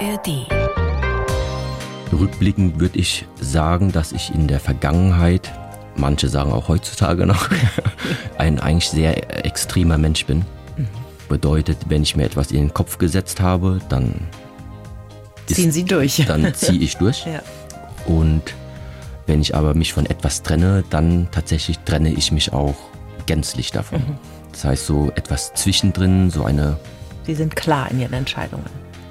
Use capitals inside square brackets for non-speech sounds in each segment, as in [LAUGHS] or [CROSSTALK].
ARD. Rückblickend würde ich sagen, dass ich in der Vergangenheit, manche sagen auch heutzutage noch, [LAUGHS] ein eigentlich sehr extremer Mensch bin. Bedeutet, wenn ich mir etwas in den Kopf gesetzt habe, dann Ziehen Sie durch. [LAUGHS] Dann ziehe ich durch. Ja. Und wenn ich aber mich von etwas trenne, dann tatsächlich trenne ich mich auch gänzlich davon. Das heißt, so etwas zwischendrin, so eine, Sie sind klar in Ihren Entscheidungen.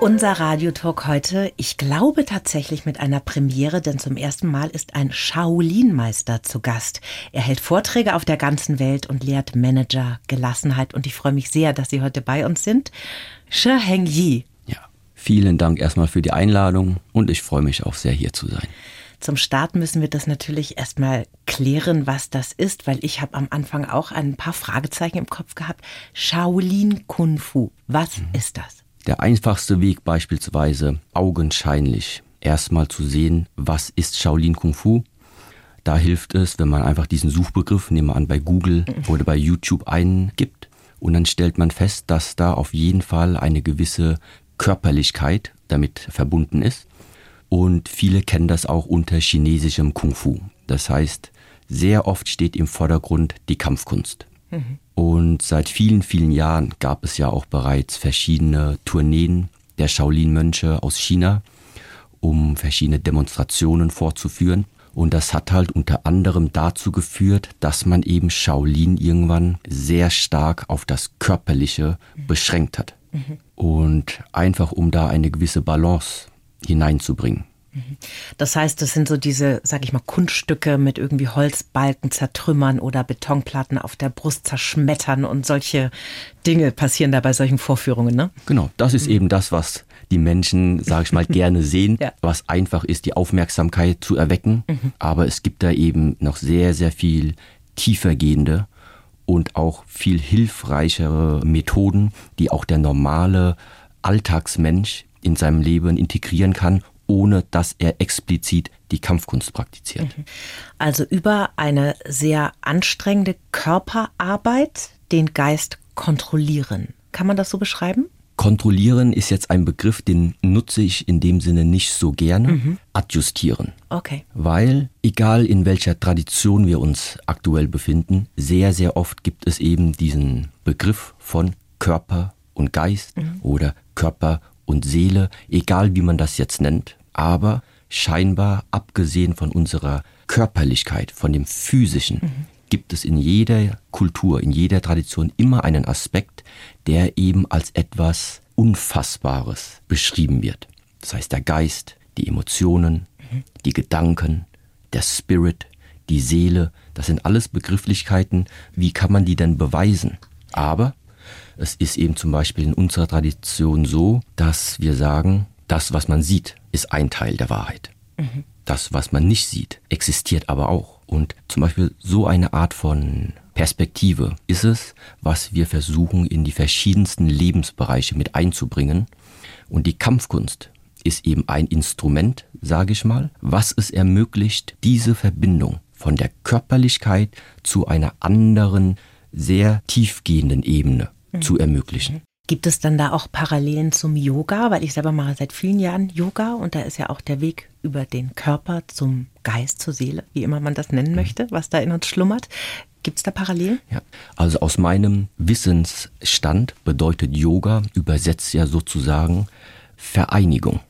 Unser Radiotalk heute, ich glaube tatsächlich mit einer Premiere, denn zum ersten Mal ist ein Shaolin-Meister zu Gast. Er hält Vorträge auf der ganzen Welt und lehrt Manager Gelassenheit und ich freue mich sehr, dass Sie heute bei uns sind. Shi Heng Yi. ja. Vielen Dank erstmal für die Einladung und ich freue mich auch sehr hier zu sein. Zum Start müssen wir das natürlich erstmal klären, was das ist, weil ich habe am Anfang auch ein paar Fragezeichen im Kopf gehabt. Shaolin Kung Fu, was ist das? Der einfachste Weg beispielsweise augenscheinlich erstmal zu sehen, was ist Shaolin Kung Fu. Da hilft es, wenn man einfach diesen Suchbegriff, nehmen wir an, bei Google oder bei YouTube eingibt. Und dann stellt man fest, dass da auf jeden Fall eine gewisse Körperlichkeit damit verbunden ist. Und viele kennen das auch unter chinesischem Kung Fu. Das heißt, sehr oft steht im Vordergrund die Kampfkunst. Und seit vielen, vielen Jahren gab es ja auch bereits verschiedene Tourneen der Shaolin-Mönche aus China, um verschiedene Demonstrationen vorzuführen. Und das hat halt unter anderem dazu geführt, dass man eben Shaolin irgendwann sehr stark auf das Körperliche beschränkt hat. Und einfach um da eine gewisse Balance hineinzubringen. Das heißt, das sind so diese, sag ich mal, Kunststücke mit irgendwie Holzbalken zertrümmern oder Betonplatten auf der Brust zerschmettern und solche Dinge passieren da bei solchen Vorführungen, ne? Genau, das ist eben das, was die Menschen, sage ich mal, [LAUGHS] gerne sehen, Ja. was einfach ist, die Aufmerksamkeit zu erwecken. Aber es gibt da eben noch sehr, sehr viel tiefergehende und auch viel hilfreichere Methoden, die auch der normale Alltagsmensch in seinem Leben integrieren kann, ohne dass er explizit die Kampfkunst praktiziert. Also über eine sehr anstrengende Körperarbeit den Geist kontrollieren. Kann man das so beschreiben? Kontrollieren ist jetzt ein Begriff, den nutze ich in dem Sinne nicht so gerne. Adjustieren. Okay. Weil, egal in welcher Tradition wir uns aktuell befinden, sehr, sehr oft gibt es eben diesen Begriff von Körper und Geist oder Körper und Seele, egal wie man das jetzt nennt. Aber scheinbar, abgesehen von unserer Körperlichkeit, von dem Physischen, gibt es in jeder Kultur, in jeder Tradition immer einen Aspekt, der eben als etwas Unfassbares beschrieben wird. Das heißt, der Geist, die Emotionen, die Gedanken, der Spirit, die Seele, das sind alles Begrifflichkeiten. Wie kann man die denn beweisen? Aber es ist eben zum Beispiel in unserer Tradition so, dass wir sagen, das, was man sieht, ist ein Teil der Wahrheit. Das, was man nicht sieht, existiert aber auch. Und zum Beispiel so eine Art von Perspektive ist es, was wir versuchen in die verschiedensten Lebensbereiche mit einzubringen. Und die Kampfkunst ist eben ein Instrument, sage ich mal, was es ermöglicht, diese Verbindung von der Körperlichkeit zu einer anderen, sehr tiefgehenden Ebene zu ermöglichen. Gibt es dann da auch Parallelen zum Yoga? Weil ich selber mache seit vielen Jahren Yoga und da ist ja auch der Weg über den Körper zum Geist, zur Seele, wie immer man das nennen möchte, was da in uns schlummert. Gibt es da Parallelen? Ja, also aus meinem Wissensstand bedeutet Yoga übersetzt ja sozusagen Vereinigung.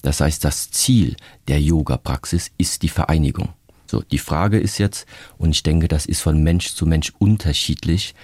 Das heißt, das Ziel der Yoga-Praxis ist die Vereinigung. So, die Frage ist jetzt, und ich denke, das ist von Mensch zu Mensch unterschiedlich,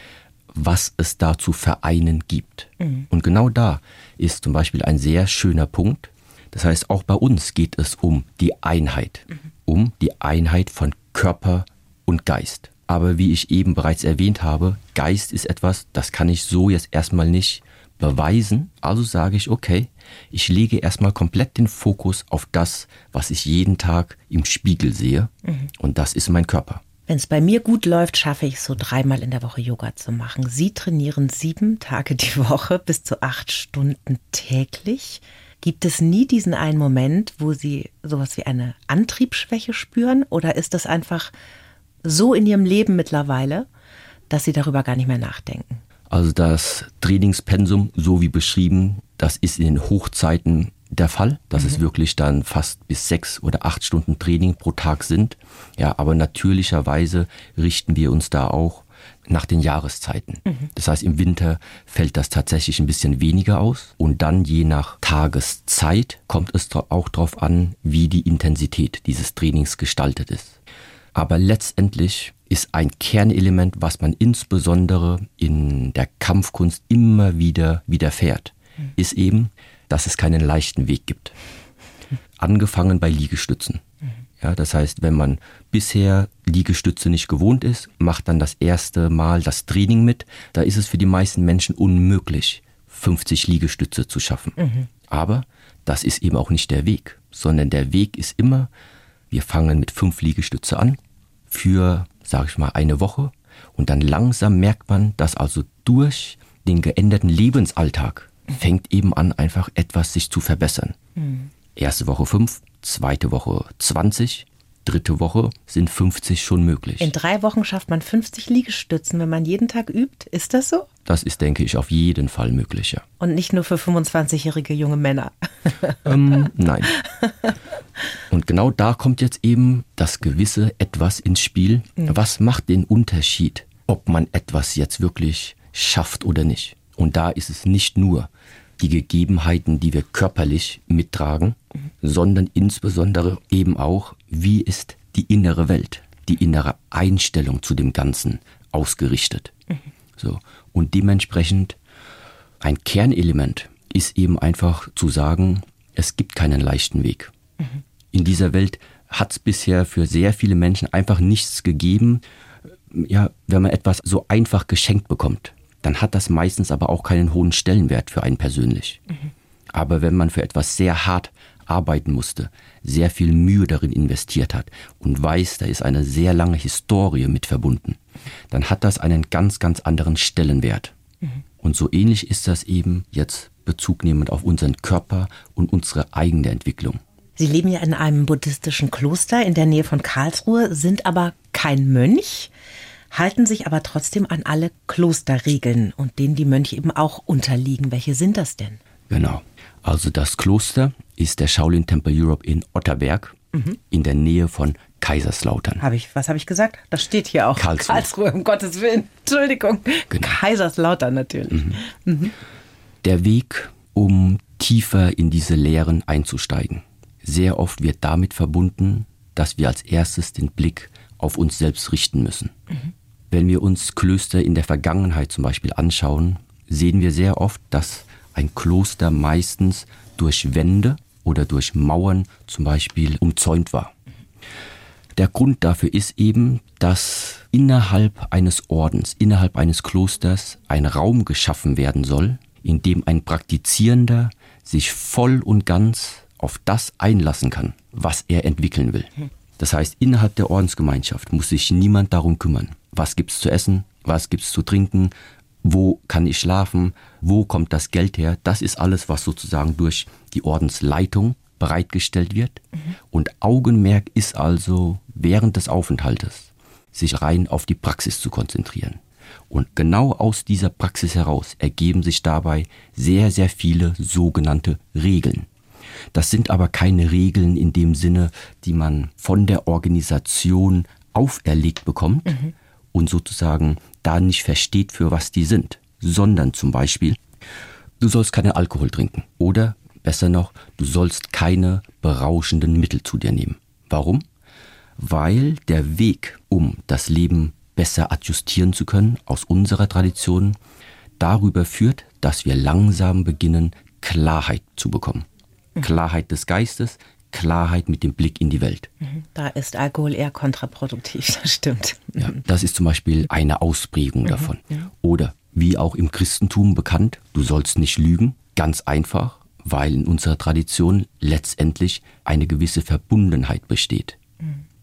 was es da zu vereinen gibt. Und genau da ist zum Beispiel ein sehr schöner Punkt. Das heißt, auch bei uns geht es um die Einheit, um die Einheit von Körper und Geist. Aber wie ich eben bereits erwähnt habe, Geist ist etwas, das kann ich so jetzt erstmal nicht beweisen. Also sage ich, okay, ich lege erstmal komplett den Fokus auf das, was ich jeden Tag im Spiegel sehe. Mhm. Und das ist mein Körper. Wenn es bei mir gut läuft, schaffe ich es so dreimal in der Woche Yoga zu machen. Sie trainieren sieben Tage die Woche [LAUGHS] bis zu acht Stunden täglich. Gibt es nie diesen einen Moment, wo Sie sowas wie eine Antriebsschwäche spüren? Oder ist das einfach so in Ihrem Leben mittlerweile, dass Sie darüber gar nicht mehr nachdenken? Also das Trainingspensum, so wie beschrieben, das ist in den Hochzeiten der Fall, dass mhm. es wirklich dann fast bis sechs oder acht Stunden Training pro Tag sind. Ja, aber natürlicherweise richten wir uns da auch nach den Jahreszeiten. Mhm. Das heißt, im Winter fällt das tatsächlich ein bisschen weniger aus und dann je nach Tageszeit kommt es auch darauf an, wie die Intensität dieses Trainings gestaltet ist. Aber letztendlich ist ein Kernelement, was man insbesondere in der Kampfkunst immer wieder widerfährt, mhm. ist eben, dass es keinen leichten Weg gibt. Angefangen bei Liegestützen. Ja, das heißt, wenn man bisher Liegestütze nicht gewohnt ist, macht dann das erste Mal das Training mit, da ist es für die meisten Menschen unmöglich, 50 Liegestütze zu schaffen. Mhm. Aber das ist eben auch nicht der Weg, sondern der Weg ist immer, wir fangen mit fünf Liegestütze an für, sage ich mal, eine Woche und dann langsam merkt man, dass also durch den geänderten Lebensalltag fängt eben an, einfach etwas sich zu verbessern. Mhm. Erste Woche 5, zweite Woche 20, dritte Woche sind 50 schon möglich. In drei Wochen schafft man 50 Liegestützen, wenn man jeden Tag übt. Ist das so? Das ist, denke ich, auf jeden Fall möglich, ja. Und nicht nur für 25-jährige junge Männer. [LAUGHS] Ähm, nein. Und genau da kommt jetzt eben das gewisse Etwas ins Spiel. Mhm. Was macht den Unterschied, ob man etwas jetzt wirklich schafft oder nicht? Und da ist es nicht nur die Gegebenheiten, die wir körperlich mittragen, mhm. sondern insbesondere eben auch, wie ist die innere Welt, die innere Einstellung zu dem Ganzen ausgerichtet. Mhm. So. Und dementsprechend ein Kernelement ist eben einfach zu sagen, es gibt keinen leichten Weg. Mhm. In dieser Welt hat es bisher für sehr viele Menschen einfach nichts gegeben, ja, wenn man etwas so einfach geschenkt bekommt dann hat das meistens aber auch keinen hohen Stellenwert für einen persönlich. Mhm. Aber wenn man für etwas sehr hart arbeiten musste, sehr viel Mühe darin investiert hat und weiß, da ist eine sehr lange Historie mit verbunden, dann hat das einen ganz, ganz anderen Stellenwert. Mhm. Und so ähnlich ist das eben jetzt bezugnehmend auf unseren Körper und unsere eigene Entwicklung. Sie leben ja in einem buddhistischen Kloster in der Nähe von Karlsruhe, sind aber kein Mönch halten sich aber trotzdem an alle Klosterregeln und denen die Mönche eben auch unterliegen. Welche sind das denn? Genau. Also das Kloster ist der Shaolin Temple Europe in Otterberg mhm. in der Nähe von Kaiserslautern. Habe ich, was habe ich gesagt? Das steht hier auch. Karlsruhe. Karlsruhe, um Gottes Willen. [LAUGHS] Entschuldigung. Genau. Kaiserslautern natürlich. Mhm. Mhm. Der Weg, um tiefer in diese Lehren einzusteigen. Sehr oft wird damit verbunden, dass wir als erstes den Blick auf uns selbst richten müssen. Mhm. Wenn wir uns Klöster in der Vergangenheit zum Beispiel anschauen, sehen wir sehr oft, dass ein Kloster meistens durch Wände oder durch Mauern zum Beispiel umzäunt war. Der Grund dafür ist eben, dass innerhalb eines Ordens, innerhalb eines Klosters ein Raum geschaffen werden soll, in dem ein Praktizierender sich voll und ganz auf das einlassen kann, was er entwickeln will. Das heißt, innerhalb der Ordensgemeinschaft muss sich niemand darum kümmern, was gibt's zu essen, was gibt's zu trinken, wo kann ich schlafen, wo kommt das Geld her. Das ist alles, was sozusagen durch die Ordensleitung bereitgestellt wird. Mhm. Und Augenmerk ist also während des Aufenthaltes, sich rein auf die Praxis zu konzentrieren. Und genau aus dieser Praxis heraus ergeben sich dabei sehr, sehr viele sogenannte Regeln. Das sind aber keine Regeln in dem Sinne, die man von der Organisation auferlegt bekommt mhm. Und sozusagen da nicht versteht, für was die sind, sondern zum Beispiel, du sollst keinen Alkohol trinken oder besser noch, du sollst keine berauschenden Mittel zu dir nehmen. Warum? Weil der Weg, um das Leben besser adjustieren zu können, aus unserer Tradition, darüber führt, dass wir langsam beginnen, Klarheit zu bekommen. Klarheit des Geistes, Klarheit mit dem Blick in die Welt. Mhm. Da ist Alkohol eher kontraproduktiv, [LAUGHS] das stimmt. Ja, das ist zum Beispiel eine Ausprägung mhm. davon. Oder wie auch im Christentum bekannt, du sollst nicht lügen, ganz einfach, weil in unserer Tradition letztendlich eine gewisse Verbundenheit besteht.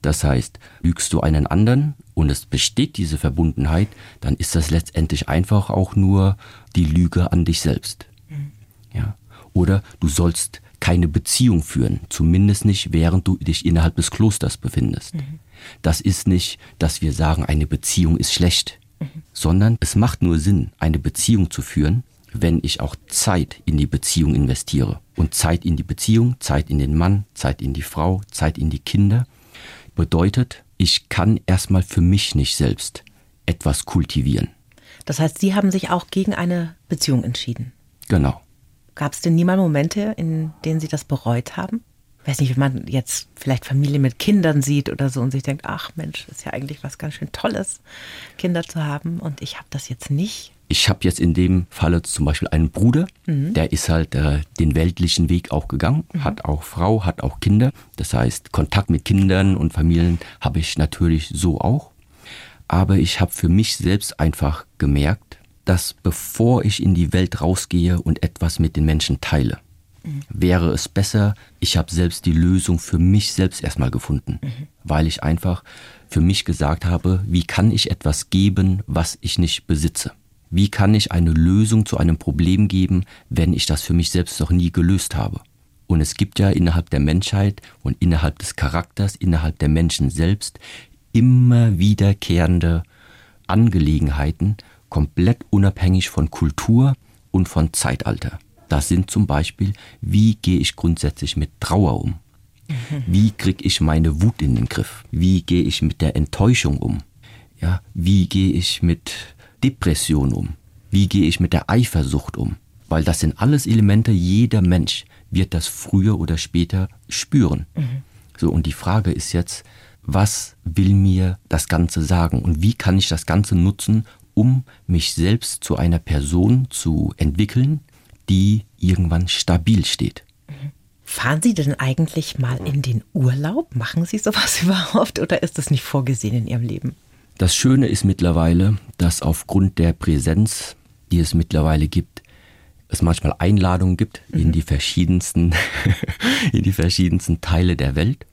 Das heißt, lügst du einen anderen und es besteht diese Verbundenheit, dann ist das letztendlich einfach auch nur die Lüge an dich selbst. Ja. Oder du sollst keine Beziehung führen, zumindest nicht während du dich innerhalb des Klosters befindest. Mhm. Das ist nicht, dass wir sagen, eine Beziehung ist schlecht, mhm. sondern es macht nur Sinn, eine Beziehung zu führen, wenn ich auch Zeit in die Beziehung investiere. Und Zeit in die Beziehung, Zeit in den Mann, Zeit in die Frau, Zeit in die Kinder, bedeutet, ich kann erstmal für mich nicht selbst etwas kultivieren. Das heißt, Sie haben sich auch gegen eine Beziehung entschieden. Genau. Gab es denn niemals Momente, in denen Sie das bereut haben? Ich weiß nicht, wenn man jetzt vielleicht Familie mit Kindern sieht oder so und sich denkt, ach Mensch, ist ja eigentlich was ganz schön Tolles, Kinder zu haben und ich habe das jetzt nicht. Ich habe jetzt in dem Falle zum Beispiel einen Bruder, mhm. der ist halt äh, den weltlichen Weg auch gegangen, mhm. hat auch Frau, hat auch Kinder. Das heißt, Kontakt mit Kindern und Familien habe ich natürlich so auch. Aber ich habe für mich selbst einfach gemerkt, dass bevor ich in die Welt rausgehe und etwas mit den Menschen teile, mhm. wäre es besser, ich habe selbst die Lösung für mich selbst erstmal gefunden, mhm. weil ich einfach für mich gesagt habe, wie kann ich etwas geben, was ich nicht besitze. Wie kann ich eine Lösung zu einem Problem geben, wenn ich das für mich selbst noch nie gelöst habe? Und es gibt ja innerhalb der Menschheit und innerhalb des Charakters, innerhalb der Menschen selbst immer wiederkehrende Angelegenheiten, komplett unabhängig von Kultur und von Zeitalter. Das sind zum Beispiel, wie gehe ich grundsätzlich mit Trauer um? Wie kriege ich meine Wut in den Griff? Wie gehe ich mit der Enttäuschung um? Ja, wie gehe ich mit Depression um? Wie gehe ich mit der Eifersucht um? Weil das sind alles Elemente, jeder Mensch wird das früher oder später spüren. Mhm. So, und die Frage ist jetzt, was will mir das Ganze sagen und wie kann ich das Ganze nutzen, um mich selbst zu einer Person zu entwickeln, die irgendwann stabil steht. Fahren Sie denn eigentlich mal in den Urlaub? Machen Sie sowas [LAUGHS] überhaupt oder ist das nicht vorgesehen in Ihrem Leben? Das Schöne ist mittlerweile, dass aufgrund der Präsenz, die es mittlerweile gibt, es manchmal Einladungen gibt mhm. in die verschiedensten, [LAUGHS] in die verschiedensten Teile der Welt.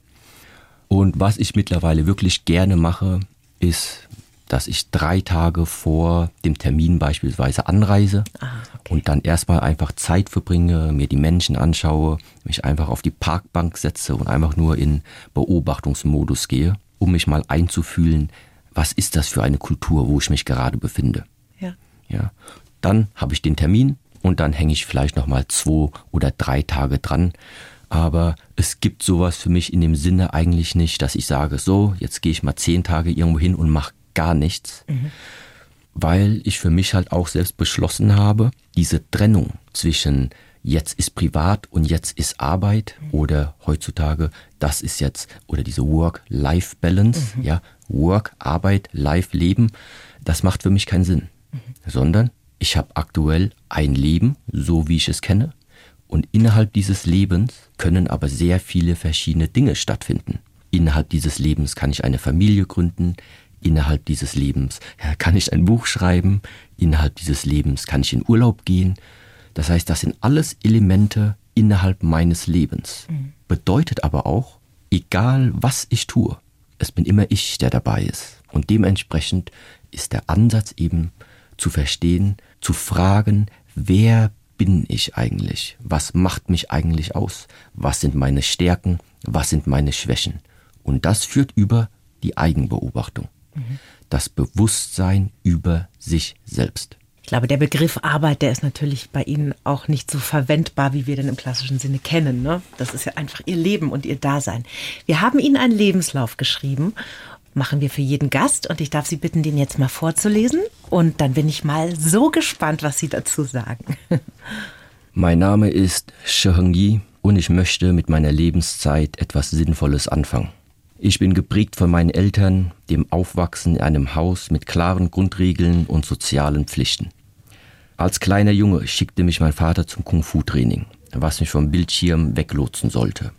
Und was ich mittlerweile wirklich gerne mache, ist, dass ich drei Tage vor dem Termin beispielsweise anreise ah, okay. und dann erstmal einfach Zeit verbringe, mir die Menschen anschaue, mich einfach auf die Parkbank setze und einfach nur in Beobachtungsmodus gehe, um mich mal einzufühlen, was ist das für eine Kultur, wo ich mich gerade befinde. Ja. ja. Dann habe ich den Termin und dann hänge ich vielleicht noch mal zwei oder drei Tage dran. Aber es gibt sowas für mich in dem Sinne eigentlich nicht, dass ich sage, so, jetzt gehe ich mal zehn Tage irgendwo hin und mache gar nichts. Mhm. Weil ich für mich halt auch selbst beschlossen habe, diese Trennung zwischen jetzt ist privat und jetzt ist Arbeit mhm. oder heutzutage das ist jetzt oder diese Work-Life-Balance, mhm. ja, Work, Arbeit, Life, Leben, das macht für mich keinen Sinn, mhm. sondern ich habe aktuell ein Leben, so wie ich es kenne, und innerhalb dieses Lebens können aber sehr viele verschiedene Dinge stattfinden. Innerhalb dieses Lebens kann ich eine Familie gründen, innerhalb dieses Lebens ja, kann ich ein Buch schreiben, innerhalb dieses Lebens kann ich in Urlaub gehen, das heißt, das sind alles Elemente innerhalb meines Lebens. Mhm. Bedeutet aber auch, egal was ich tue, es bin immer ich, der dabei ist. Und dementsprechend ist der Ansatz eben zu verstehen, zu fragen, wer bin ich eigentlich? Was macht mich eigentlich aus? Was sind meine Stärken? Was sind meine Schwächen? Und das führt über die Eigenbeobachtung. Mhm. Das Bewusstsein über sich selbst. Ich glaube, der Begriff Arbeit, der ist natürlich bei Ihnen auch nicht so verwendbar, wie wir den im klassischen Sinne kennen. Ne? Das ist ja einfach Ihr Leben und Ihr Dasein. Wir haben Ihnen einen Lebenslauf geschrieben, machen wir für jeden Gast und ich darf Sie bitten, den jetzt mal vorzulesen. Und dann bin ich mal so gespannt, was Sie dazu sagen. [LAUGHS] Mein Name ist Sheheng Yi und ich möchte mit meiner Lebenszeit etwas Sinnvolles anfangen. Ich bin geprägt von meinen Eltern, dem Aufwachsen in einem Haus mit klaren Grundregeln und sozialen Pflichten. Als kleiner Junge schickte mich mein Vater zum Kung-Fu-Training, was mich vom Bildschirm weglotsen sollte.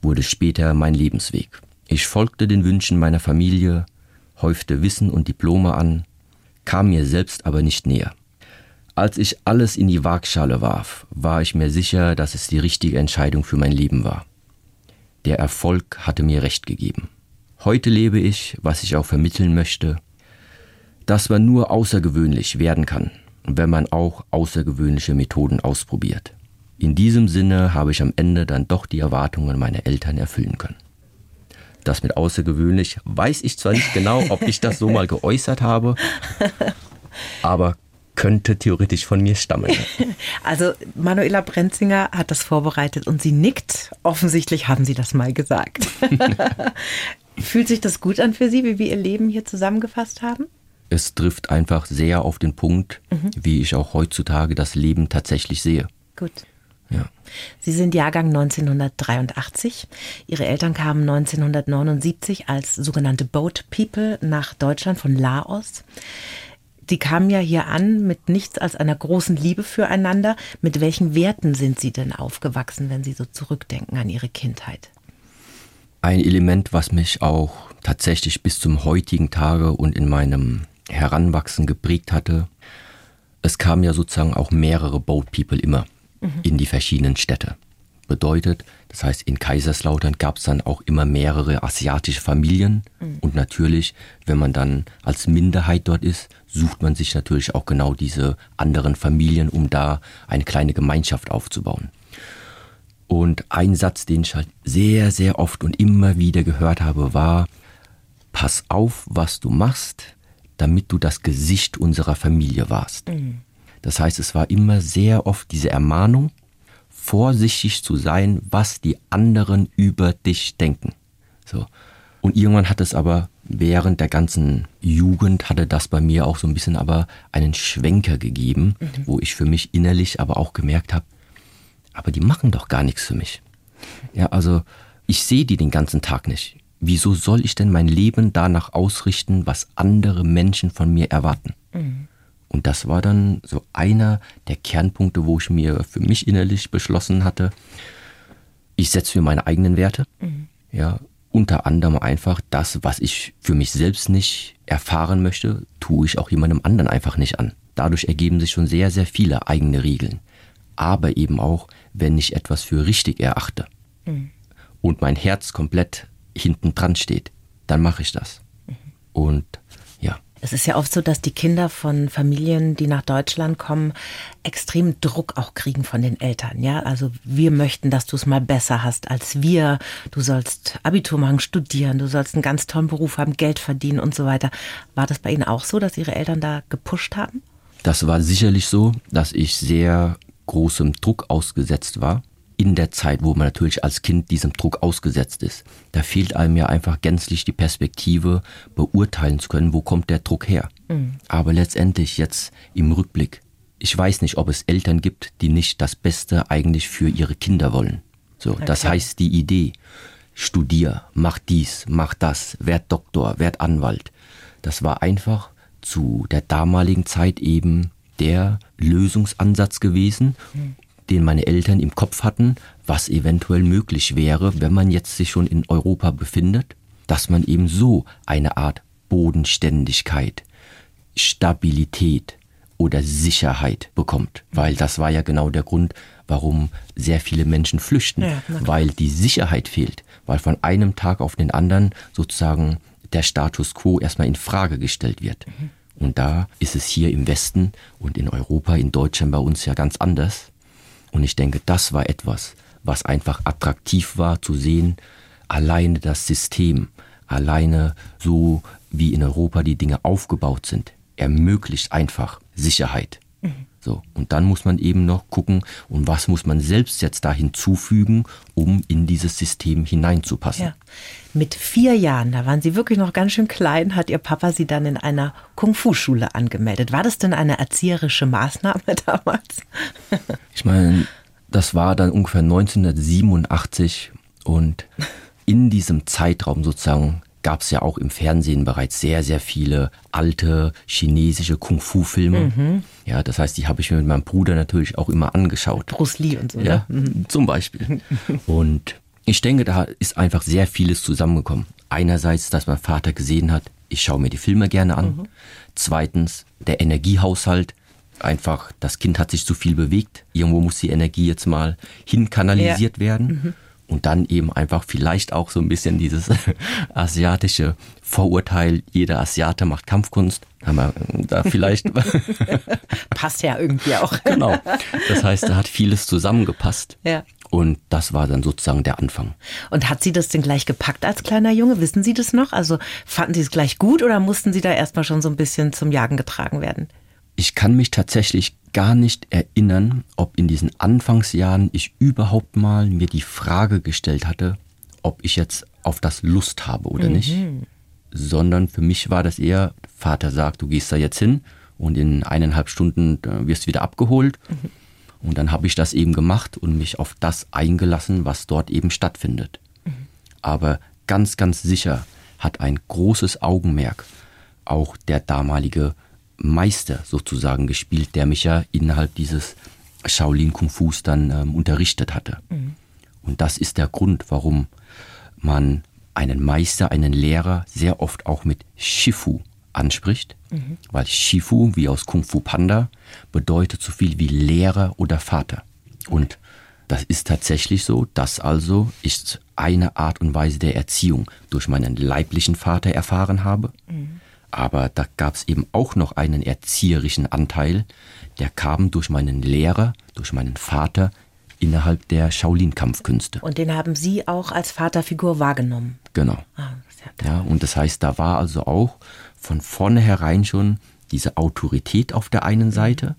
Wurde später mein Lebensweg. Ich folgte den Wünschen meiner Familie, häufte Wissen und Diplome an, kam mir selbst aber nicht näher. Als ich alles in die Waagschale warf, war ich mir sicher, dass es die richtige Entscheidung für mein Leben war. Der Erfolg hatte mir recht gegeben. Heute lebe ich, was ich auch vermitteln möchte, dass man nur außergewöhnlich werden kann, wenn man auch außergewöhnliche Methoden ausprobiert. In diesem Sinne habe ich am Ende dann doch die Erwartungen meiner Eltern erfüllen können. Das mit außergewöhnlich weiß ich zwar nicht genau, ob ich das so mal geäußert habe, [LAUGHS] aber könnte theoretisch von mir stammen. [LAUGHS] Also Manuela Brenzinger hat das vorbereitet und sie nickt. Offensichtlich haben Sie das mal gesagt. [LAUGHS] Fühlt sich das gut an für Sie, wie wir Ihr Leben hier zusammengefasst haben? Es trifft einfach sehr auf den Punkt, mhm. wie ich auch heutzutage das Leben tatsächlich sehe. Gut. Ja. Sie sind Jahrgang 1983. Ihre Eltern kamen 1979 als sogenannte Boat People nach Deutschland von Laos. Sie kamen ja hier an mit nichts als einer großen Liebe füreinander. Mit welchen Werten sind Sie denn aufgewachsen, wenn Sie so zurückdenken an Ihre Kindheit? Ein Element, was mich auch tatsächlich bis zum heutigen Tage und in meinem Heranwachsen geprägt hatte. Es kamen ja sozusagen auch mehrere Boat People immer mhm. in die verschiedenen Städte. Bedeutet, das heißt, in Kaiserslautern gab es dann auch immer mehrere asiatische Familien. Mhm. Und natürlich, wenn man dann als Minderheit dort ist, sucht man sich natürlich auch genau diese anderen Familien, um da eine kleine Gemeinschaft aufzubauen. Und ein Satz, den ich halt sehr, sehr oft und immer wieder gehört habe, war, pass auf, was du machst, damit du das Gesicht unserer Familie warst. Mhm. Das heißt, es war immer sehr oft diese Ermahnung, vorsichtig zu sein, was die anderen über dich denken. So. Und irgendwann hat es aber während der ganzen Jugend hatte das bei mir auch so ein bisschen aber einen Schwenker gegeben, mhm. wo ich für mich innerlich aber auch gemerkt habe, aber die machen doch gar nichts für mich. Ja, also ich sehe die den ganzen Tag nicht. Wieso soll ich denn mein Leben danach ausrichten, was andere Menschen von mir erwarten? Mhm. Und das war dann so einer der Kernpunkte, wo ich mir für mich innerlich beschlossen hatte, ich setze mir meine eigenen Werte. Mhm. Ja, unter anderem einfach das, was ich für mich selbst nicht erfahren möchte, tue ich auch jemandem anderen einfach nicht an. Dadurch ergeben sich schon sehr, sehr viele eigene Regeln. Aber eben auch, wenn ich etwas für richtig erachte mhm. und mein Herz komplett hinten dran steht, dann mache ich das. Mhm. Und. Es ist ja oft so, dass die Kinder von Familien, die nach Deutschland kommen, extrem Druck auch kriegen von den Eltern. Ja, also wir möchten, dass du es mal besser hast als wir. Du sollst Abitur machen, studieren, du sollst einen ganz tollen Beruf haben, Geld verdienen und so weiter. War das bei Ihnen auch so, dass Ihre Eltern da gepusht haben? Das war sicherlich so, dass ich sehr großem Druck ausgesetzt war in der Zeit, wo man natürlich als Kind diesem Druck ausgesetzt ist. Da fehlt einem ja einfach gänzlich die Perspektive, beurteilen zu können, wo kommt der Druck her. Mhm. Aber letztendlich jetzt im Rückblick, ich weiß nicht, ob es Eltern gibt, die nicht das Beste eigentlich für ihre Kinder wollen. So, okay. das heißt die Idee, studier, mach dies, mach das, werd Doktor, werd Anwalt. Das war einfach zu der damaligen Zeit eben der Lösungsansatz gewesen. Mhm den meine Eltern im Kopf hatten, was eventuell möglich wäre, wenn man jetzt sich schon in Europa befindet, dass man eben so eine Art Bodenständigkeit, Stabilität oder Sicherheit bekommt. Weil das war ja genau der Grund, warum sehr viele Menschen flüchten, ja, weil die Sicherheit fehlt, weil von einem Tag auf den anderen sozusagen der Status quo erstmal in Frage gestellt wird. Mhm. Und da ist es hier im Westen und in Europa, in Deutschland bei uns ja ganz anders. Und ich denke, das war etwas, was einfach attraktiv war zu sehen. Alleine das System, alleine so wie in Europa die Dinge aufgebaut sind, ermöglicht einfach Sicherheit. Mhm. So, und dann muss man eben noch gucken, und was muss man selbst jetzt da hinzufügen, um in dieses System hineinzupassen. Ja. Mit vier Jahren, da waren Sie wirklich noch ganz schön klein, hat Ihr Papa Sie dann in einer Kung-Fu-Schule angemeldet. War das denn eine erzieherische Maßnahme [LAUGHS] damals? ich meine, das war dann ungefähr 1987 und in diesem Zeitraum sozusagen gab es ja auch im Fernsehen bereits sehr, sehr viele alte chinesische Kung-Fu-Filme. Mhm. Ja, das heißt, die habe ich mir mit meinem Bruder natürlich auch immer angeschaut. Bruce Lee und so. Ja, ne? mhm. zum Beispiel. [LAUGHS] Und ich denke, da ist einfach sehr vieles zusammengekommen. Einerseits, dass mein Vater gesehen hat, ich schaue mir die Filme gerne an. Mhm. Zweitens, der Energiehaushalt. Einfach, das Kind hat sich zu viel bewegt. Irgendwo muss die Energie jetzt mal hinkanalisiert ja. werden. Mhm. Und dann eben einfach vielleicht auch so ein bisschen dieses [LAUGHS] asiatische Vorurteil, jeder Asiate macht Kampfkunst. Haben wir da vielleicht. [LAUGHS] [LAUGHS] Passt ja irgendwie auch. genau. Das heißt, da hat vieles zusammengepasst. Ja. Und das war dann sozusagen der Anfang. Und hat sie das denn gleich gepackt als kleiner Junge? Wissen Sie das noch? Also fanden Sie es gleich gut oder mussten Sie da erstmal schon so ein bisschen zum Jagen getragen werden? Ich kann mich tatsächlich gar nicht erinnern, ob in diesen Anfangsjahren ich überhaupt mal mir die Frage gestellt hatte, ob ich jetzt auf das Lust habe oder mhm. nicht. Sondern für mich war das eher, Vater sagt, du gehst da jetzt hin und in eineinhalb Stunden äh, wirst du wieder abgeholt. Mhm. Und dann habe ich das eben gemacht und mich auf das eingelassen, was dort eben stattfindet. Mhm. Aber ganz, ganz sicher hat ein großes Augenmerk auch der damalige Meister sozusagen gespielt, der mich ja innerhalb dieses Shaolin Kung Fus dann ähm, unterrichtet hatte. Mhm. Und das ist der Grund, warum man einen Meister, einen Lehrer sehr oft auch mit Shifu anspricht, mhm. weil Shifu, wie aus Kung Fu Panda, bedeutet so viel wie Lehrer oder Vater. Und das ist tatsächlich so, das also ist eine Art und Weise der Erziehung durch meinen leiblichen Vater erfahren habe. Mhm. Aber da gab es eben auch noch einen erzieherischen Anteil, der kam durch meinen Lehrer, durch meinen Vater innerhalb der Shaolin-Kampfkünste. Und den haben Sie auch als Vaterfigur wahrgenommen? Genau. Ah, ja, und das heißt, da war also auch von vornherein schon diese Autorität auf der einen Seite,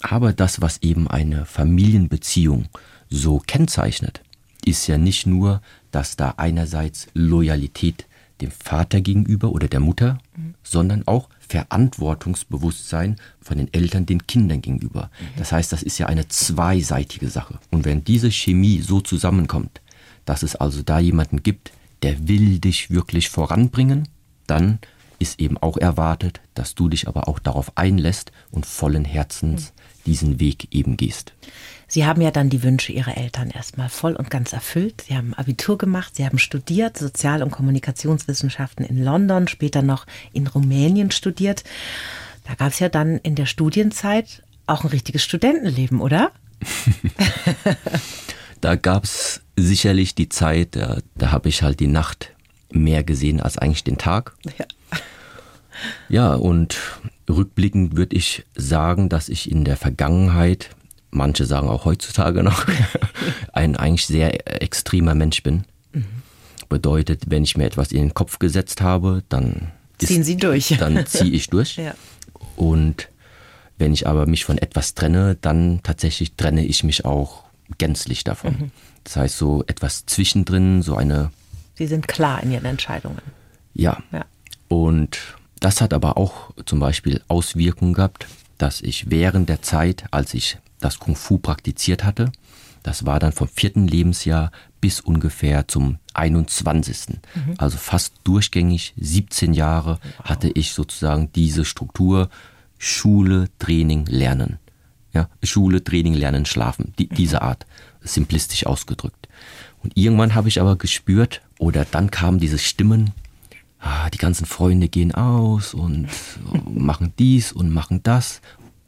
aber das, was eben eine Familienbeziehung so kennzeichnet, ist ja nicht nur, dass da einerseits Loyalität dem Vater gegenüber oder der Mutter, mhm. sondern auch Verantwortungsbewusstsein von den Eltern den Kindern gegenüber. Mhm. Das heißt, das ist ja eine zweiseitige Sache. Und wenn diese Chemie so zusammenkommt, dass es also da jemanden gibt, der will dich wirklich voranbringen, dann ist eben auch erwartet, dass du dich aber auch darauf einlässt und vollen Herzens mhm. Diesen Weg eben gehst. Sie haben ja dann die Wünsche Ihrer Eltern erstmal voll und ganz erfüllt. Sie haben Abitur gemacht, Sie haben studiert, Sozial- und Kommunikationswissenschaften in London, später noch in Rumänien studiert. Da gab es ja dann in der Studienzeit auch ein richtiges Studentenleben, oder? [LAUGHS] da gab es sicherlich die Zeit, da, da habe ich halt die Nacht mehr gesehen als eigentlich den Tag. Ja. Ja, und rückblickend würde ich sagen, dass ich in der Vergangenheit manche sagen auch heutzutage noch, [LAUGHS] ein eigentlich sehr extremer Mensch bin. Mhm. Bedeutet, wenn ich mir etwas in den Kopf gesetzt habe, dann ziehen Sie durch. [LAUGHS] Dann ziehe ich durch. ja. Und wenn ich aber mich von etwas trenne, dann tatsächlich trenne ich mich auch gänzlich davon. Mhm. Das heißt, so etwas zwischendrin, so eine. Sie sind klar in Ihren Entscheidungen. Ja. ja. Und das hat aber auch zum Beispiel Auswirkungen gehabt, dass ich während der Zeit, als ich das Kung Fu praktiziert hatte. Das war dann vom vierten Lebensjahr bis ungefähr zum 21. Mhm. Also fast durchgängig 17 Jahre wow. hatte ich sozusagen diese Struktur Schule, Training, Lernen. Ja, Schule, Training, Lernen, Schlafen. Die, mhm. Diese Art, simplistisch ausgedrückt. Und irgendwann habe ich aber gespürt, oder dann kamen diese Stimmen, die ganzen Freunde gehen aus und [LAUGHS] machen dies und machen das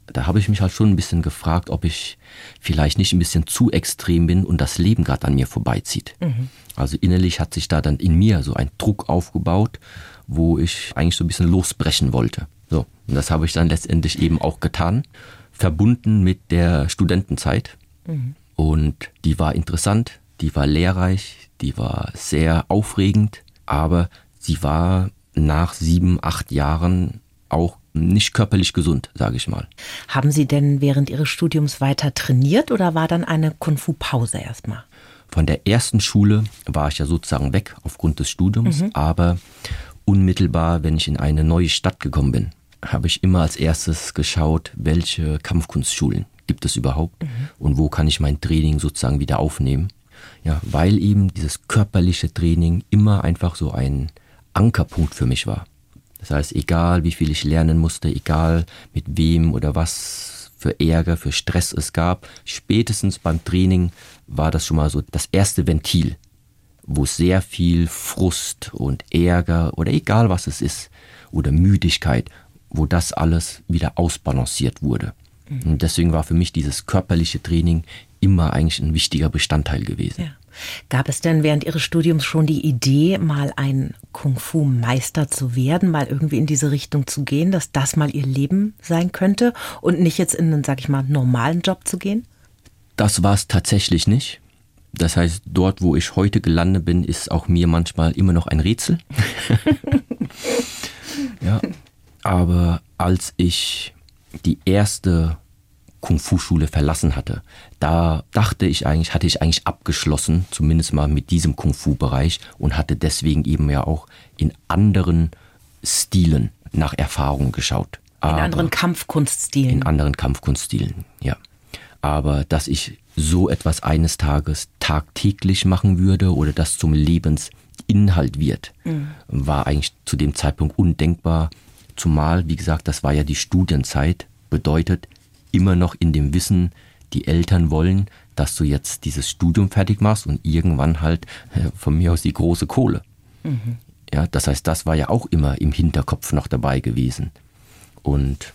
da habe ich mich halt schon ein bisschen gefragt, ob ich vielleicht nicht ein bisschen zu extrem bin und das Leben gerade an mir vorbeizieht. Mhm. Also innerlich hat sich da dann in mir so ein Druck aufgebaut, wo ich eigentlich so ein bisschen losbrechen wollte. So, und das habe ich dann letztendlich eben auch getan, verbunden mit der Studentenzeit. Mhm. Und die war interessant, die war lehrreich, die war sehr aufregend, aber sie war nach sieben, acht Jahren auch nicht körperlich gesund, sage ich mal. Haben Sie denn während Ihres Studiums weiter trainiert oder war dann eine Kung-Fu-Pause erstmal? Von der ersten Schule war ich ja sozusagen weg aufgrund des Studiums, mhm. aber unmittelbar, wenn ich in eine neue Stadt gekommen bin, habe ich immer als erstes geschaut, welche Kampfkunstschulen gibt es überhaupt mhm. und wo kann ich mein Training sozusagen wieder aufnehmen. Ja, weil eben dieses körperliche Training immer einfach so ein Ankerpunkt für mich war. Das heißt, egal wie viel ich lernen musste, egal mit wem oder was für Ärger, für Stress es gab, spätestens beim Training war das schon mal so das erste Ventil, wo sehr viel Frust und Ärger oder egal was es ist oder Müdigkeit, wo das alles wieder ausbalanciert wurde. Und deswegen war für mich dieses körperliche Training immer eigentlich ein wichtiger Bestandteil gewesen. Ja. Gab es denn während Ihres Studiums schon die Idee, mal ein Kung-Fu-Meister zu werden, mal irgendwie in diese Richtung zu gehen, dass das mal Ihr Leben sein könnte und nicht jetzt in einen, sag ich mal, normalen Job zu gehen? Das war es tatsächlich nicht. Das heißt, dort, wo ich heute gelandet bin, ist auch mir manchmal immer noch ein Rätsel. [LAUGHS] ja, aber als ich die erste Kung-Fu-Schule verlassen hatte, da dachte ich eigentlich, hatte ich eigentlich abgeschlossen, zumindest mal mit diesem Kung-Fu-Bereich und hatte deswegen eben ja auch in anderen Stilen nach Erfahrung geschaut. In Aber anderen Kampfkunststilen. In anderen Kampfkunststilen, ja. Aber dass ich so etwas eines Tages tagtäglich machen würde oder das zum Lebensinhalt wird, mhm. war eigentlich zu dem Zeitpunkt undenkbar. Zumal, wie gesagt, das war ja die Studienzeit, bedeutet, immer noch in dem Wissen, die Eltern wollen, dass du jetzt dieses Studium fertig machst und irgendwann halt äh, von mir aus die große Kohle. Mhm. Ja, das heißt, das war ja auch immer im Hinterkopf noch dabei gewesen. Und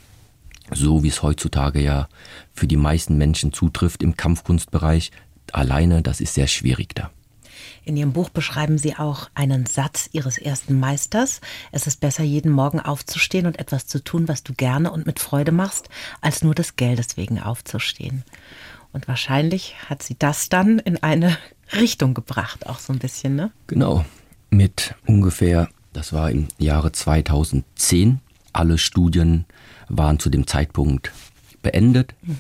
so wie es heutzutage ja für die meisten Menschen zutrifft im Kampfkunstbereich, alleine, das ist sehr schwierig da. In Ihrem Buch beschreiben Sie auch einen Satz Ihres ersten Meisters. Es ist besser, jeden Morgen aufzustehen und etwas zu tun, was du gerne und mit Freude machst, als nur des Geldes wegen aufzustehen. Und wahrscheinlich hat sie das dann in eine [LAUGHS] Richtung gebracht, auch so ein bisschen, ne? Genau. Mit ungefähr, das war im Jahre 2010, alle Studien waren zu dem Zeitpunkt beendet. Mhm.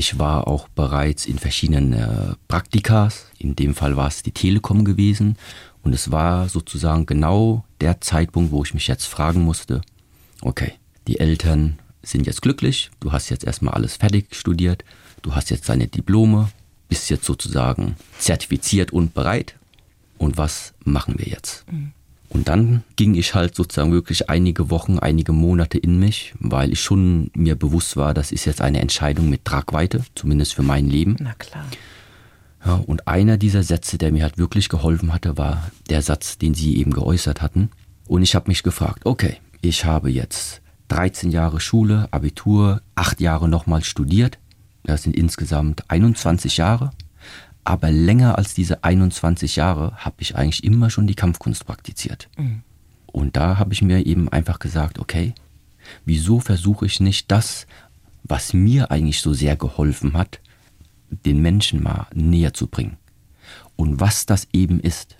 Ich war auch bereits in verschiedenen äh, Praktikas. In dem Fall war es die Telekom gewesen. Und es war sozusagen genau der Zeitpunkt, wo ich mich jetzt fragen musste, okay, die Eltern sind jetzt glücklich, du hast jetzt erstmal alles fertig studiert, du hast jetzt deine Diplome, bist jetzt sozusagen zertifiziert und bereit. Und was machen wir jetzt? Mhm. Und dann ging ich halt sozusagen wirklich einige Wochen, einige Monate in mich, weil ich schon mir bewusst war, das ist jetzt eine Entscheidung mit Tragweite, zumindest für mein Leben. Na klar. Ja, und einer dieser Sätze, der mir halt wirklich geholfen hatte, war der Satz, den Sie eben geäußert hatten. Und ich habe mich gefragt, okay, ich habe jetzt 13 Jahre Schule, Abitur, 8 Jahre nochmal studiert. Das sind insgesamt 21 Jahre. Aber länger als diese 21 Jahre habe ich eigentlich immer schon die Kampfkunst praktiziert. Mhm. Und da habe ich mir eben einfach gesagt, okay, wieso versuche ich nicht das, was mir eigentlich so sehr geholfen hat, den Menschen mal näher zu bringen? Und was das eben ist,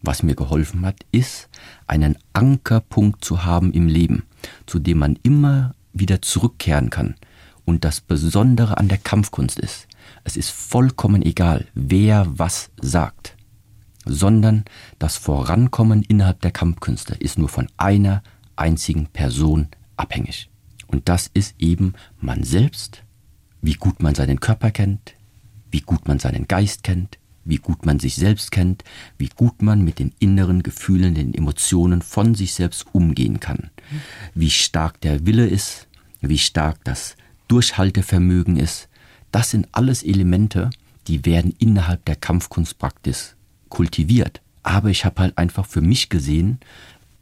was mir geholfen hat, ist, einen Ankerpunkt zu haben im Leben, zu dem man immer wieder zurückkehren kann. Und das Besondere an der Kampfkunst ist, es ist vollkommen egal, wer was sagt, sondern das Vorankommen innerhalb der Kampfkünste ist nur von einer einzigen Person abhängig. Und das ist eben man selbst, wie gut man seinen Körper kennt, wie gut man seinen Geist kennt, wie gut man sich selbst kennt, wie gut man mit den inneren Gefühlen, den Emotionen von sich selbst umgehen kann, wie stark der Wille ist, wie stark das Durchhaltevermögen ist, das sind alles Elemente, die werden innerhalb der Kampfkunstpraxis kultiviert. Aber ich habe halt einfach für mich gesehen,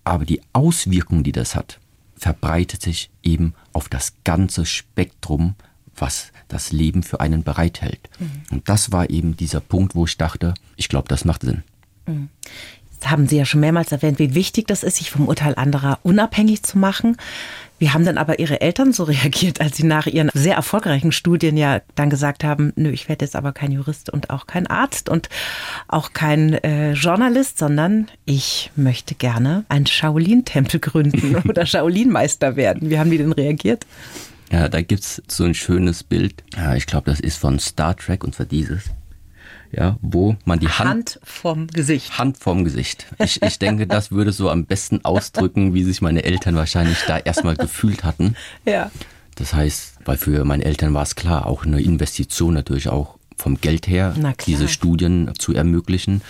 aber die Auswirkung, die das hat, verbreitet sich eben auf das ganze Spektrum, was das Leben für einen bereithält. Mhm. Und das war eben dieser Punkt, wo ich dachte, ich glaube, das macht Sinn. Mhm. Haben Sie ja schon mehrmals erwähnt, wie wichtig das ist, sich vom Urteil anderer unabhängig zu machen. Wie haben dann aber Ihre Eltern so [LAUGHS] reagiert, als Sie nach Ihren sehr erfolgreichen Studien ja dann gesagt haben, nö, ich werde jetzt aber kein Jurist und auch kein Arzt und auch kein äh, Journalist, sondern ich möchte gerne einen Shaolin-Tempel gründen [LAUGHS] oder Shaolin-Meister werden. Wie haben die denn reagiert? Ja, da gibt es so ein schönes Bild. Ja, ich glaube, das ist von Star Trek und zwar dieses ja, wo man die Hand, Hand vom Gesicht. Hand vom Gesicht. Ich, ich denke, das würde so am besten ausdrücken, wie sich meine Eltern wahrscheinlich da erstmal gefühlt hatten. Ja. Das heißt, weil für meine Eltern war es klar, auch eine Investition natürlich auch vom Geld her, diese Studien zu ermöglichen.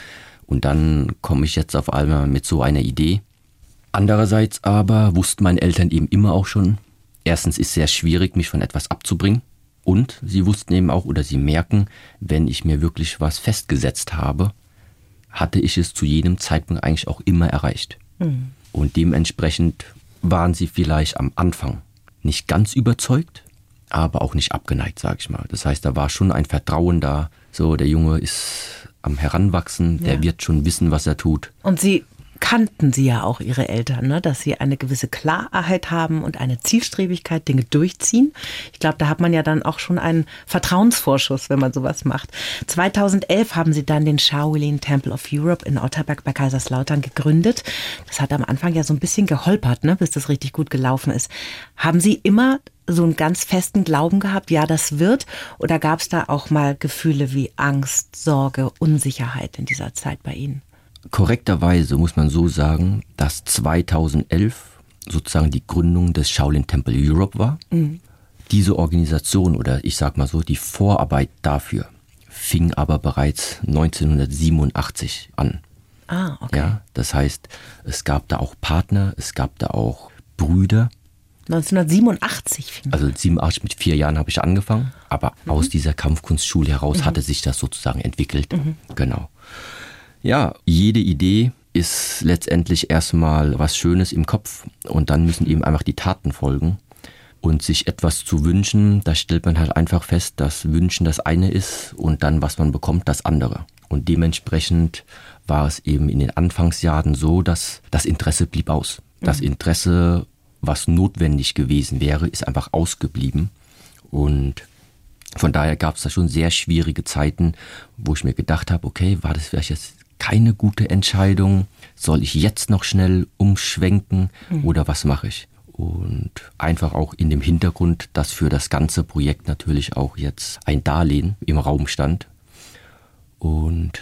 Und dann komme ich jetzt auf einmal mit so einer Idee. Andererseits aber wussten meine Eltern eben immer auch schon, erstens ist es sehr schwierig, mich von etwas abzubringen. Und sie wussten eben auch oder sie merken, wenn ich mir wirklich was festgesetzt habe, hatte ich es zu jedem Zeitpunkt eigentlich auch immer erreicht. Mhm. Und dementsprechend waren sie vielleicht am Anfang nicht ganz überzeugt, aber auch nicht abgeneigt, sage ich mal. Das heißt, da war schon ein Vertrauen da. So, der Junge ist am Heranwachsen, der Ja. wird schon wissen, was er tut. Und Sie kannten Sie ja auch Ihre Eltern, ne? dass Sie eine gewisse Klarheit haben und eine Zielstrebigkeit, Dinge durchziehen. Ich glaube, da hat man ja dann auch schon einen Vertrauensvorschuss, wenn man sowas macht. 2011 haben Sie dann den Shaolin Temple of Europe in Otterberg bei Kaiserslautern gegründet. Das hat am Anfang ja so ein bisschen geholpert, ne? bis das richtig gut gelaufen ist. Haben Sie immer so einen ganz festen Glauben gehabt, ja, das wird? Oder gab es da auch mal Gefühle wie Angst, Sorge, Unsicherheit in dieser Zeit bei Ihnen? Korrekterweise muss man so sagen, dass 2011 sozusagen die Gründung des Shaolin Temple Europe war. Diese Organisation oder ich sag mal so, die Vorarbeit dafür fing aber bereits 1987 an. Ah, okay. Ja, das heißt, es gab da auch Partner, es gab da auch Brüder. 1987 fing Also 87 mit vier Jahren habe ich angefangen, aber aus dieser Kampfkunstschule heraus hatte sich das sozusagen entwickelt. Genau. Ja, jede Idee ist letztendlich erstmal was Schönes im Kopf und dann müssen eben einfach die Taten folgen. Und sich etwas zu wünschen, da stellt man halt einfach fest, dass Wünschen das eine ist und dann, was man bekommt, das andere. Und dementsprechend war es eben in den Anfangsjahren so, dass das Interesse blieb aus. Das Interesse, was notwendig gewesen wäre, ist einfach ausgeblieben. Und von daher gab es da schon sehr schwierige Zeiten, wo ich mir gedacht habe, okay, war das vielleicht jetzt keine gute Entscheidung? Soll ich jetzt noch schnell umschwenken oder was mache ich? Und einfach auch in dem Hintergrund, dass für das ganze Projekt natürlich auch jetzt ein Darlehen im Raum stand. Und